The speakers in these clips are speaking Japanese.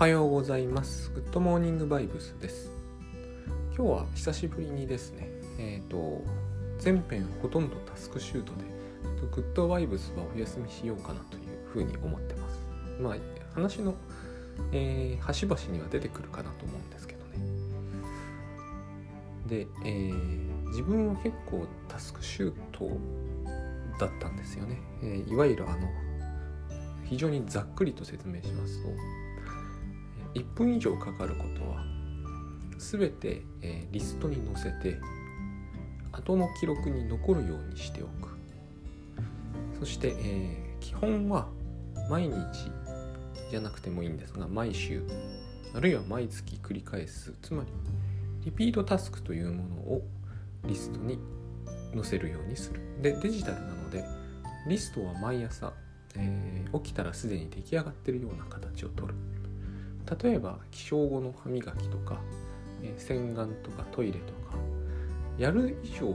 はようございます。グッドモーニングバイブスです。今日は久しぶりにですね、えっ、ー、と、全編ほとんどタスクシュートで、グッドバイブスはお休みしようかなというふうに思ってます。まあ、話の、えー、端々には出てくるかなと思うんですけどね。で、えー、自分は結構タスクシュートだったんですよね。え、いわゆるあの、非常にざっくりと説明しますと1分以上かかることは全て、えー、リストに載せて後の記録に残るようにしておく。そして、えー、基本は毎日じゃなくてもいいんですが毎週あるいは毎月繰り返す。つまりリピートタスクというものをリストに載せるようにする。でデジタルなのでリストは毎朝えー、起きたらすでに出来上がってるような形をとる。例えば起床後の歯磨きとか、え、洗顔とかトイレとかやる以上は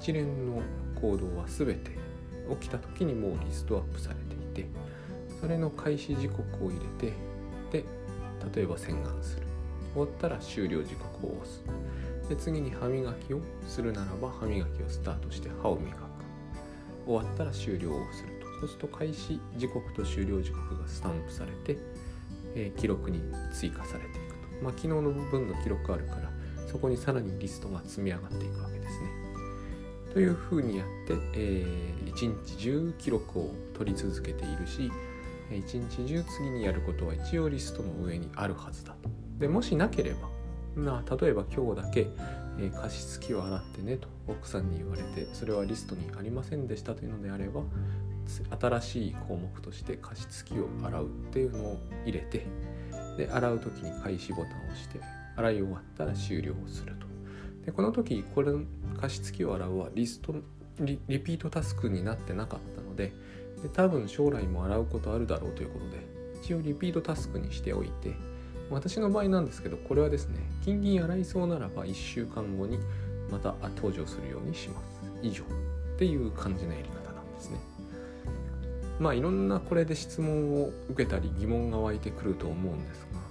一連の行動は全て起きた時にもうリストアップされていてそれの開始時刻を入れてで例えば洗顔する。終わったら終了時刻を押す。で次に歯磨きをするならば歯磨きをスタートして歯を磨く。終わったら終了をすると。そうすると開始時刻と終了時刻がスタンプされて、え、記録に追加されていくと。まあ、昨日の分の記録あるからそこにさらにリストが積み上がっていくわけですね。というふうにやって、えー、一日中記録を取り続けているし一日中次にやることは一応リストの上にあるはずだと。でもしなければまあ、例えば今日だけ、えー、加湿器を洗ってねと奥さんに言われてそれはリストにありませんでしたというのであれば新しい項目として加湿器を洗うっていうのを入れてで洗う時に開始ボタンを押して洗い終わったら終了をすると。でこの時これ加湿器を洗うはリストリリピートタスクになってなかったのでで多分将来も洗うことあるだろうということで一応リピートタスクにしておいて私の場合なんですけどこれはですね金銀洗いそうならば1週間後にまた登場するようにします。以上っていう感じのやり方なんですね。まあいろんなこれで質問を受けたり疑問が湧いてくると思うんですが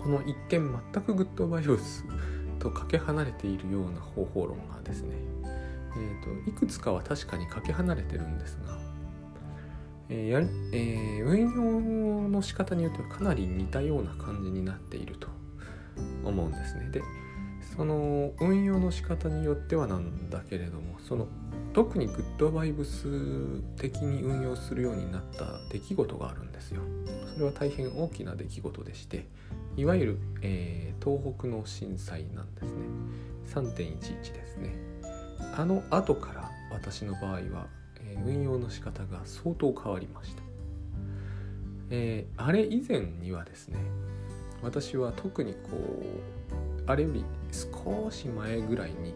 この一見全くグッドバイオスとかけ離れているような方法論がですね、えーと、いくつかは確かにかけ離れてるんですが、えーやえー、運用の仕方によってはかなり似たような感じになっていると思うんですね。でその運用の仕方によってはなんだけれどもその特にグッドバイブス的に運用するようになった出来事があるんですよ。それは大変大きな出来事でしていわゆる、えー、東北の震災なんですね。3.11ですね。あの後から私の場合は、えー、運用の仕方が相当変わりました、えー、あれ以前にはですね私は特にこうあれより少し前ぐらいに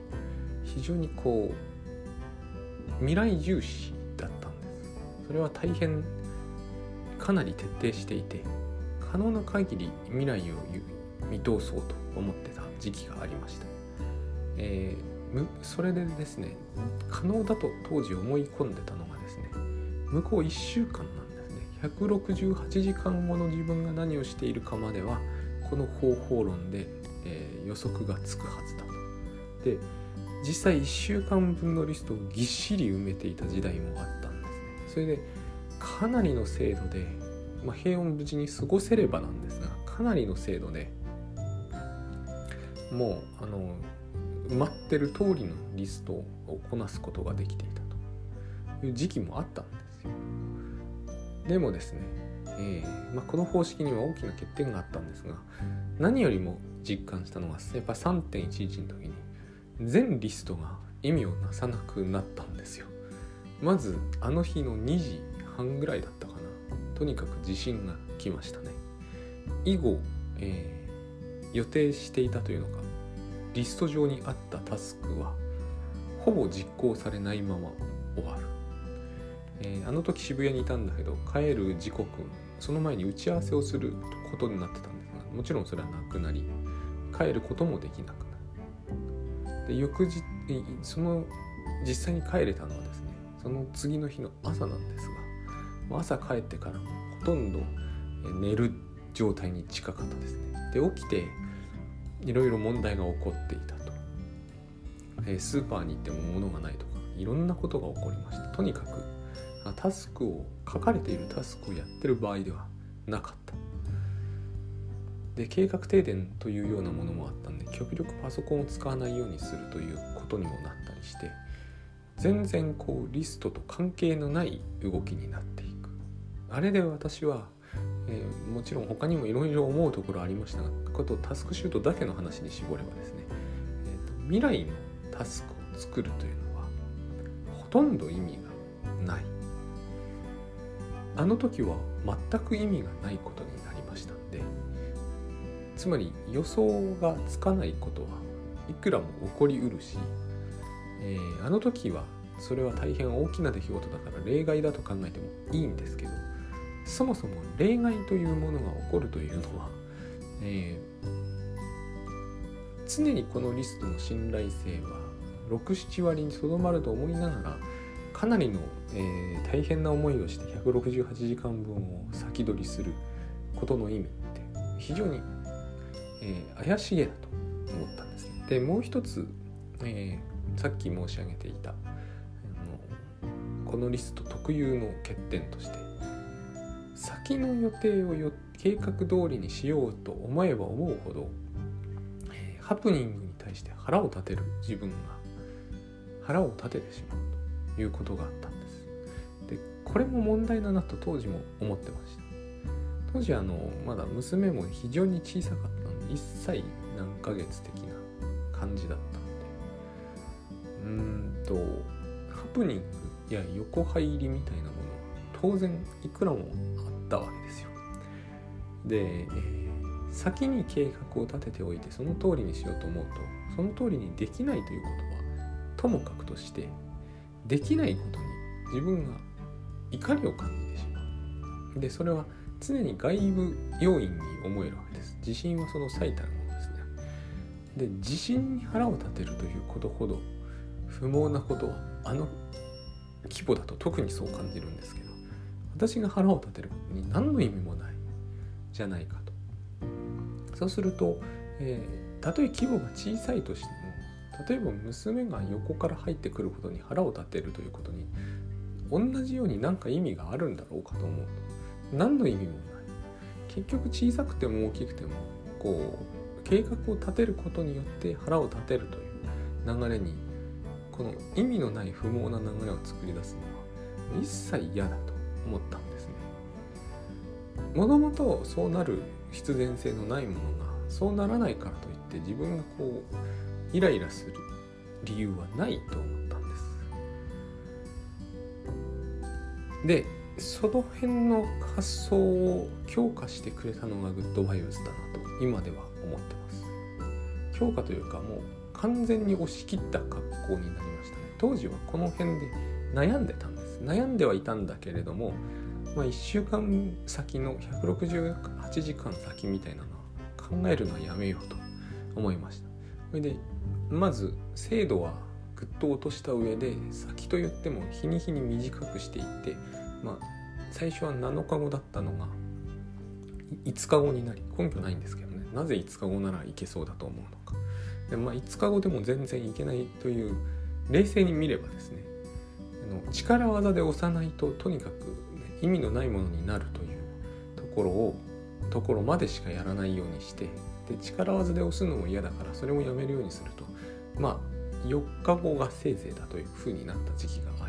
非常にこう未来重視だったんです。それは大変かなり徹底していて可能な限り未来を見通そうと思ってた時期がありました、えー、それでですね可能だと当時思い込んでたのがですね向こう1週間なんですね。168時間後の自分が何をしているかまではこの方法論で、予測がつくはずだ。とで実際1週間分のリストをぎっしり埋めていた時代もあったんですね。それでかなりの精度で、まあ、平穏無事に過ごせればなんですがかなりの精度でもうあの埋まってる通りのリストをこなすことができていたという時期もあったんですよ。でもですね、えーまあ、この方式には大きな欠点があったんですが何よりも実感したのはやっぱ3.11の時に全リストが意味をなさなくなったんですよ。まずあの日の2時半ぐらいだったかな。とにかく地震が来ましたね。以後、えー、予定していたというのかリスト上にあったタスクはほぼ実行されないまま終わる、えー、あの時渋谷にいたんだけど帰る時刻その前に打ち合わせをすることになってたんですがもちろんそれはなくなり帰ることもできなくなる。で翌日その実際に帰れたのはですねその次の日の朝なんですが朝帰ってからもほとんど寝る状態に近かったですね。で起きていろいろ問題が起こっていたと、えスーパーに行っても物がないとかいろんなことが起こりました。とにかくタスクを書かれているタスクをやってる場合ではなかった。で計画停電というようなものもあったんで極力パソコンを使わないようにするということにもなったりして全然こうリストと関係のない動きになっていく。あれで私は、えー、もちろん他にもいろいろ思うところありましたがことタスクシュートだけの話に絞ればですね、えーと、未来のタスクを作るというのはほとんど意味がない。あの時は全く意味がないことになりましたんでつまり予想がつかないことはいくらも起こりうるしえー、あの時はそれは大変大きな出来事だから例外だと考えてもいいんですけどそもそも例外というものが起こるというのは、えー、常にこのリストの信頼性は67割にとどまると思いながらかなりの、えー、大変な思いをして168時間分を先取りすることの意味って非常に、えー、怪しげだと思ったんですね。でもう一つ、えーさっき申し上げていたあのこのリスト特有の欠点として先の予定をよ計画通りにしようと思えば思うほど、えー、ハプニングに対して腹を立てる自分が腹を立ててしまうということがあったんです。でこれも問題だなと当時も思ってました。当時あのまだ娘も非常に小さかったので1歳何ヶ月的な感じだったうんとハプニングや横入りみたいなもの当然いくらもあったわけですよ。で、えー、先に計画を立てておいてその通りにしようと思うとその通りにできないということはともかくとしてできないことに自分が怒りを感じてしまう。でそれは常に外部要因に思えるわけです。自信はその最たるものですね。で自信に腹を立てるということほど不毛なことはあの規模だと特にそう感じるんですけど私が腹を立てることに何の意味もないじゃないかとそうすると、えー、たとえ規模が小さいとしても例えば娘が横から入ってくることに腹を立てるということに同じように何か意味があるんだろうかと思うと何の意味もない結局小さくても大きくてもこう計画を立てることによって腹を立てるという流れにこの意味のない不毛な流れを作り出すのは一切嫌だと思ったんですね。もともとそうなる必然性のないものがそうならないからといって自分がこうイライラする理由はないと思ったんです。でその辺の発想を強化してくれたのがグッドバイブスだなと今では思ってます。強化というかもう完全に押し切った格好になりましたね当時はこの辺で悩んでたんです悩んではいたんだけれども、まあ、1週間先の168時間先みたいなのは考えるのはやめようと思いましたそれでまず精度はぐっと落とした上で先と言っても日に日に短くしていってまあ最初は7日後だったのが5日後になり根拠ないんですけどね。なぜ5日後ならいけそうだと思うのか。でまあ、5日後でも全然いけないという冷静に見ればですねあの力技で押さないととにかく、ね、意味のないものになるというところをところまでしかやらないようにしてで力技で押すのも嫌だからそれもやめるようにすると。まあ4日後がせいぜいだというふうになった時期があ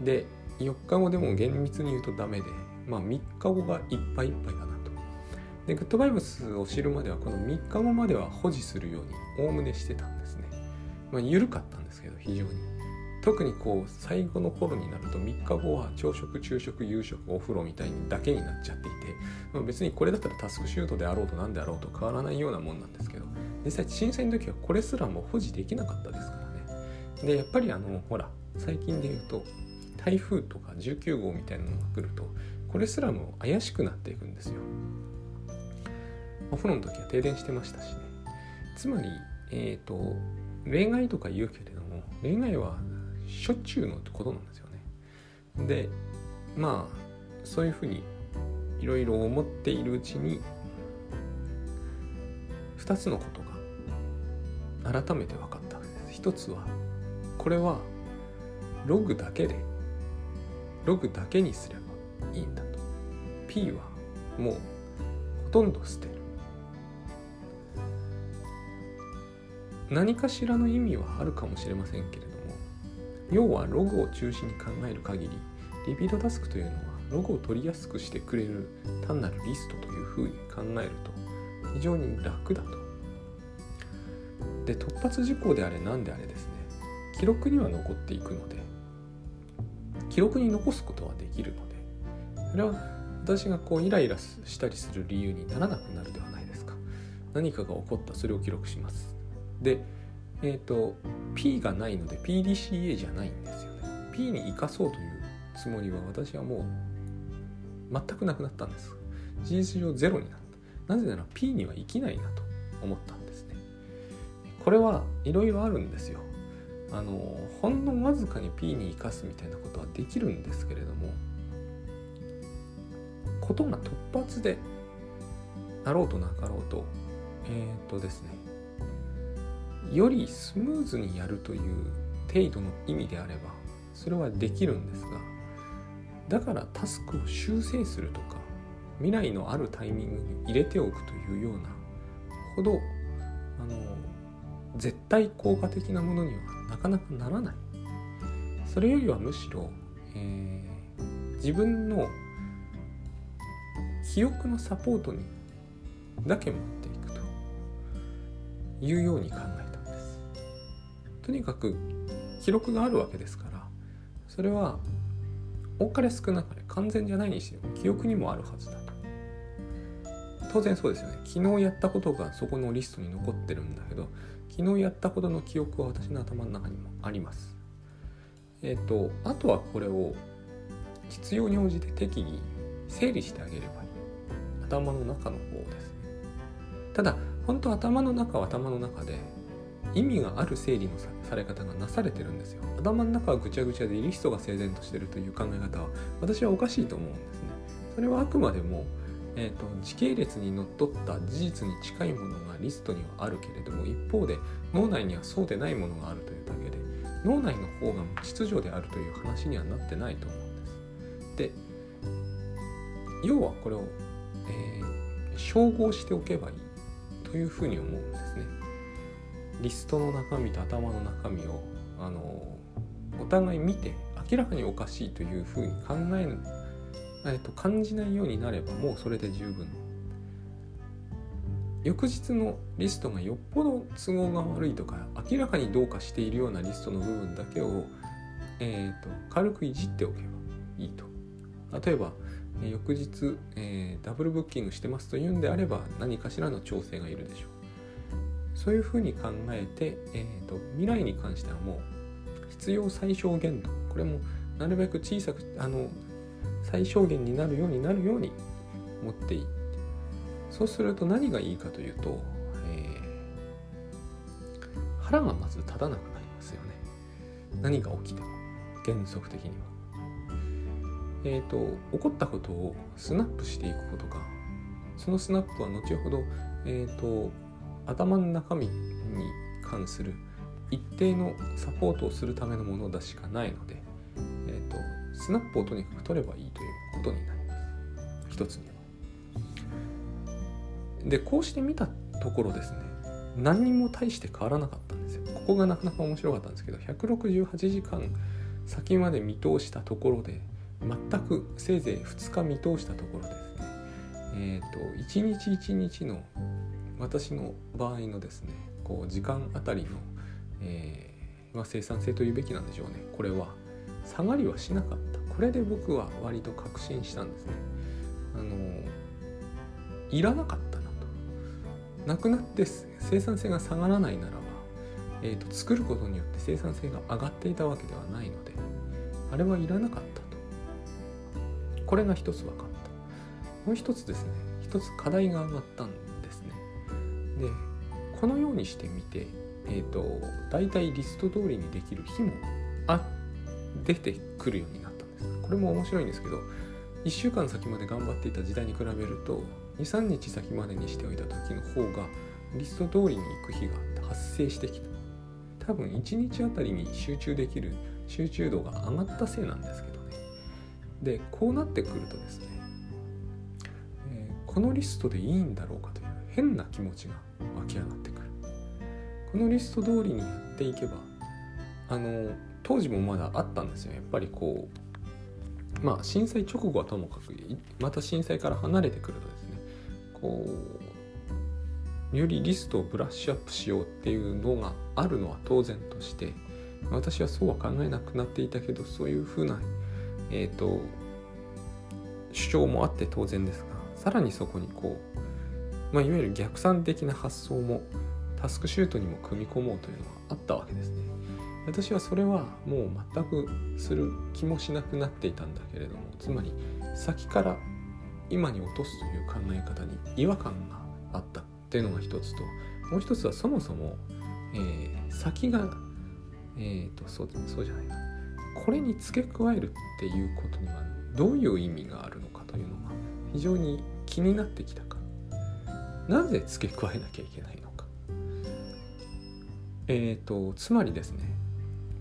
りで4日後でも厳密に言うとダメでまあ3日後がいっぱいいっぱいだなとでグッドバイブスを知るまではこの3日後までは保持するようにおおむねしてたんですね。まあ、緩かったんですけど非常に。特にこう最後の頃になると3日後は朝食昼食夕食お風呂みたいにだけになっちゃっていて、ま、別にこれだったらタスクシュートであろうと何であろうと変わらないようなもんなんですけど実際震災の時はこれすらも保持できなかったですからね。でやっぱりあのほら最近で言うと台風とか19号みたいなのが来るとこれすらも怪しくなっていくんですよ。お風呂の時は停電してましたしね。つまりえっ、ー、と例外とか言うけれども例外はしょっちゅうのってことなんですよね。でまあそういうふうにいろいろ思っているうちに2つのこと改めて分かった。一つはこれはログだけでログだけにすればいいんだと。P はもうほとんど捨てる。何かしらの意味はあるかもしれませんけれども要はログを中心に考える限りリピートタスクというのはログを取りやすくしてくれる単なるリストというふうに考えると非常に楽だと。で突発事項であれ何であれですね。記録には残っていくので。記録に残すことはできるので。それは私がこうイライラしたりする理由にならなくなるではないですか。何かが起こったそれを記録します。でえっ、ー、と P がないので PDCA じゃないんですよね。P に生かそうというつもりは私はもう全くなくなったんです。事実上ゼロになった。なぜなら P には生きないなと思ったこれはいろいろあるんですよ。あのほんのわずかに P に生かすみたいなことはできるんですけれどもことが突発であろうとなかろうとえっ、とですねよりスムーズにやるという程度の意味であればそれはできるんですがだからタスクを修正するとか未来のあるタイミングに入れておくというようなほどあの絶対効果的なものにはなかなかならない。それよりはむしろ、えー、自分の記憶のサポートにだけ持っていくというように考えたんです。とにかく記録があるわけですからそれは多かれ少なかれ完全じゃないにしても記憶にもあるはずだと。当然そうですよね。昨日やったことがそこのリストに残ってるんだけど昨日やったことの記憶は私の頭の中にもあります。えっ、ー、と、あとはこれを必要に応じて適宜整理してあげればいい。頭の中の方ですね。ただ、本当頭の中は頭の中で意味がある整理のされ方がなされてるんですよ。頭の中はぐちゃぐちゃでリストが整然としてるという考え方は私はおかしいと思うんですね。それはあくまでもえーと、時系列にのっとった事実に近いものがリストにはあるけれども一方で脳内にはそうでないものがあるというだけで脳内の方が秩序であるという話にはなってないと思うんです。で要はこれを、えー、照合しておけばいいというふうに思うんですね。リストの中身と頭の中身をあのお互い見て明らかにおかしいというふうに考ええー、と感じないようになればもうそれで十分。翌日のリストがよっぽど都合が悪いとか明らかにどうかしているようなリストの部分だけを、えーと、軽くいじっておけばいいと。例えば翌日、えー、ダブルブッキングしてますというんであれば何かしらの調整がいるでしょう。そういうふうに考えて、えーと未来に関してはもう必要最小限度。これもなるべく小さくあの最小限になるようになるように持っていって。そうすると何がいいかというと、えー、腹がまず立たなくなりますよね。何が起きても原則的には。えっ、ー、と起こったことをスナップしていくことか。そのスナップは後ほどえっ、ー、と頭の中身に関する一定のサポートをするためのものだしかないので、スナップをとにかく取ればいいということになります。一つには。でこうして見たところですね何にも大して変わらなかったんですよ。ここがなかなか面白かったんですけど168時間先まで見通したところで全くせいぜい2日見通したところですね。えっ、ー、と1日1日の私の場合のですねこう時間あたりの、えーま、生産性というべきなんでしょうね。これは下がりはしなかった。これで僕は割と確信したんですね。あのいらなかったなと。なくなって生産性が下がらないならば、えーと、作ることによって生産性が上がっていたわけではないのであれはいらなかったと。これが一つ分かった。もう一つですね。一つ課題が上がったんですね。でこのようにしてみてえっ、ー、と大体リスト通りにできる日も出てくるようになったんです。これも面白いんですけど1週間先まで頑張っていた時代に比べると23日先までにしておいた時の方がリスト通りに行く日が発生してきた。多分1日あたりに集中できる集中度が上がったせいなんですけどね。でこうなってくるとですね、えー、このリストでいいんだろうかという変な気持ちが湧き上がってくる。このリスト通りにやっていけばあの当時もまだあったんですよやっぱりこうまあ震災直後はともかくまた震災から離れてくるとですねこうよりリストをブラッシュアップしようっていうのがあるのは当然として私はそうは考えなくなっていたけどそういうふうな、えーと、主張もあって当然ですがさらにそこにこう、まあ、いわゆる逆算的な発想もタスクシュートにも組み込もうというのはあったわけですね。私はそれはもう全くする気もしなくなっていたんだけれどもつまり先から今に落とすという考え方に違和感があったっていうのが一つともう一つはそもそも、えー、先がえっ、ー、とそうそうじゃない。なこれに付け加えるっていうことにはどういう意味があるのかというのが非常に気になってきたか。なぜ付け加えなきゃいけないのか。えっ、ー、とつまりですね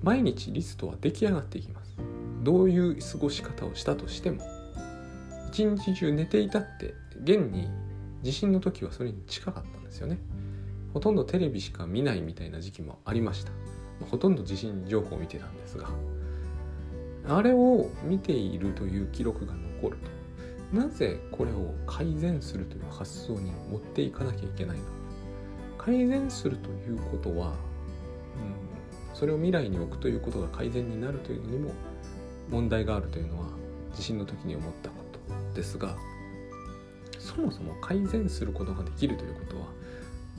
毎日リストは出来上がっていきます。どういう過ごし方をしたとしても一日中寝ていたって現に地震の時はそれに近かったんですよね。ほとんどテレビしか見ないみたいな時期もありました。ほとんど地震情報を見てたんですがあれを見ているという記録が残るとなぜこれを改善するという発想に持っていかなきゃいけないのか。改善するということは、うん、それを未来に置くということが改善になるというのにも問題があるというのは地震の時に思ったことですがそもそも改善することができるということは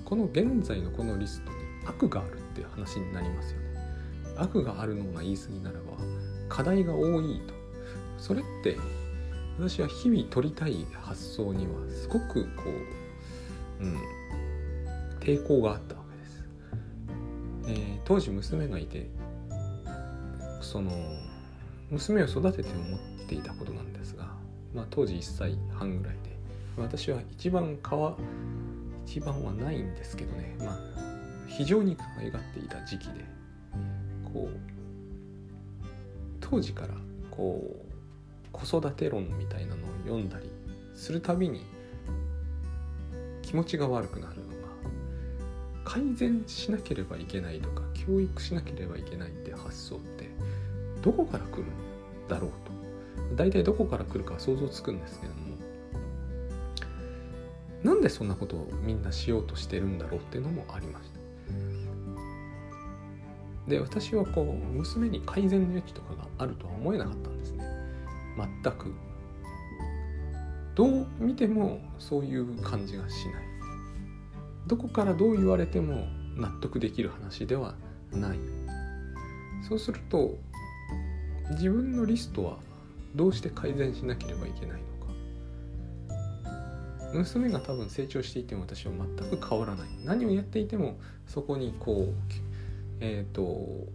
この現在のこのリストに悪があるっていう話になりますよね。悪があるのが言い過ぎならば課題が多いと。それって私は日々取りたい発想にはすごくこう、うん、抵抗があった。え、当時娘がいてその娘を育てて思っていたことなんですが、まあ、当時1歳半ぐらいで私は一番かわ一番はないんですけどねまあ非常に可愛がっていた時期でこう当時からこう子育て論みたいなのを読んだりするたびに気持ちが悪くなるの改善しなければいけないとか教育しなければいけないって発想ってどこから来るんだろうと。大体どこから来るか想像つくんですけれどもなんでそんなことをみんなしようとしてるんだろうっていうのもありました。で私はこう娘に改善の余地とかがあるとは思えなかったんですね。全く。どう見てもそういう感じがしない。どこからどう言われても納得できる話ではない。そうすると自分のリストはどうして改善しなければいけないのか。娘が多分成長していても私は全く変わらない。何をやっていてもそこにこうえっ、ー、と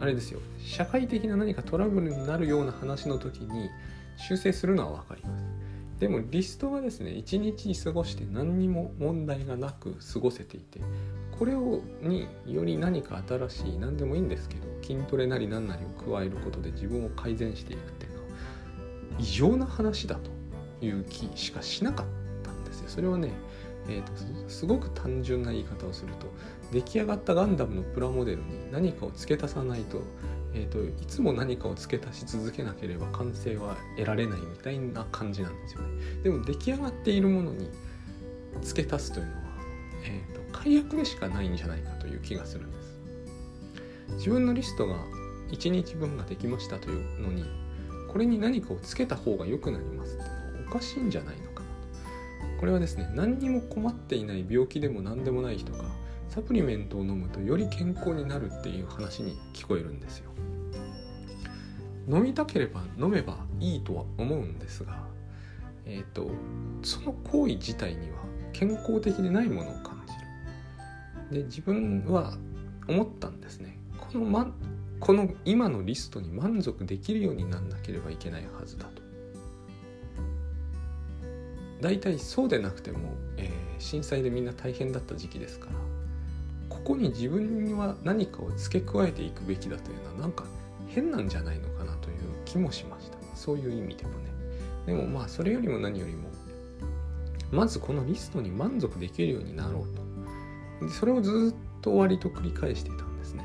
あれですよ。社会的な何かトラブルになるような話の時に修正するのは分かります。でもリストがですね一日過ごして何にも問題がなく過ごせていてこれをにより何か新しい何でもいいんですけど筋トレなり何なりを加えることで自分を改善していくっていうのは異常な話だという気しかしなかったんですよ。それはねえーと、すごく単純な言い方をすると出来上がったガンダムのプラモデルに何かを付け足さないと,、えーと、いつも何かを付け足し続けなければ完成は得られないみたいな感じなんですよね。でも出来上がっているものに付け足すというのは、えーと、解約でしかないんじゃないかという気がするんです。自分のリストが1日分ができましたというのにこれに何かを付けた方が良くなりますっていうのはおかしいんじゃないのかなとこれはですね何にも困っていない病気でも何でもない人がサプリメントを飲むとより健康になるっていう話に聞こえるんですよ。飲みたければ飲めばいいとは思うんですがえっ、ー、とその行為自体には健康的でないものを感じる。で自分は思ったんですね。この,、ま、この今のリストに満足できるようになんなければいけないはずだと。大体そうでなくても、えー、震災でみんな大変だった時期ですからここに自分には何かを付け加えていくべきだというのはなんか変なんじゃないのかなという気もしました。そういう意味でもね。でもまあそれよりも何よりもまずこのリストに満足できるようになろうと。でそれをずっと割と繰り返していたんですね。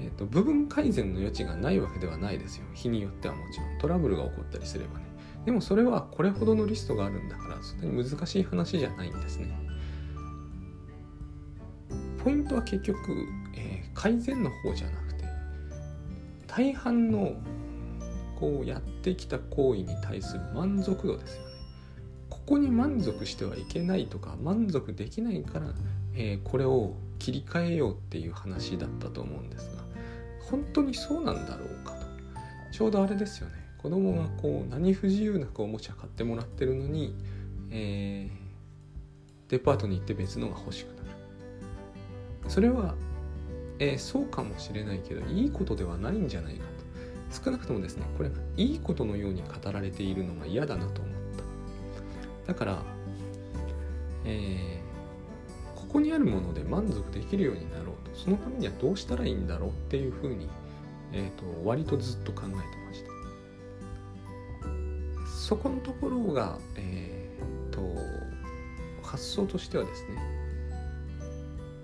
えーと、部分改善の余地がないわけではないですよ。日によってはもちろん。トラブルが起こったりすればね。でもそれはこれほどのリストがあるんだからそんなに難しい話じゃないんですね。トは結局、えー、改善の方じゃなくて大半のこうやってきた行為に対する満足度ですよね。ここに満足してはいけないとか満足できないから、えー、これを切り替えようっていう話だったと思うんですが本当にそうなんだろうかと。ちょうどあれですよね。子供がこう何不自由なくおもちゃ買ってもらってるのに、えー、デパートに行って別のが欲しくなる。それは、えー、そうかもしれないけどいいことではないんじゃないかと。少なくともですねこれいいことのように語られているのが嫌だなと思った。だから、えー、ここにあるもので満足できるようになろうと。そのためにはどうしたらいいんだろうっていうふうに、えーと、割とずっと考えてました。そこのところが、えーと、発想としてはですね、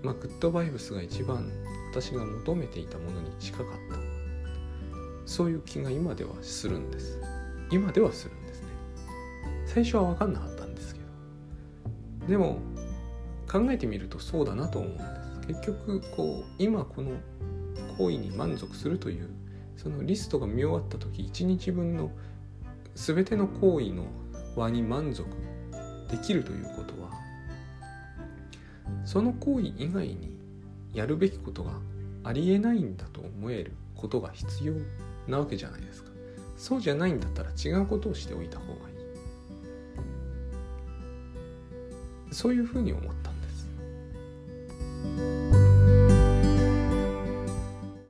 まあ、グッドバイブスが一番私が求めていたものに近かった。そういう気が今ではするんです。今ではするんですね。最初は分かんなかったんですけど。でも考えてみるとそうだなと思うんです。結局こう今この行為に満足するというそのリストが見終わった時1日分の全ての行為の輪に満足できるということはその行為以外にやるべきことがありえないんだと思えることが必要なわけじゃないですか。そうじゃないんだったら違うことをしておいた方がいい。そういうふうに思ったんです。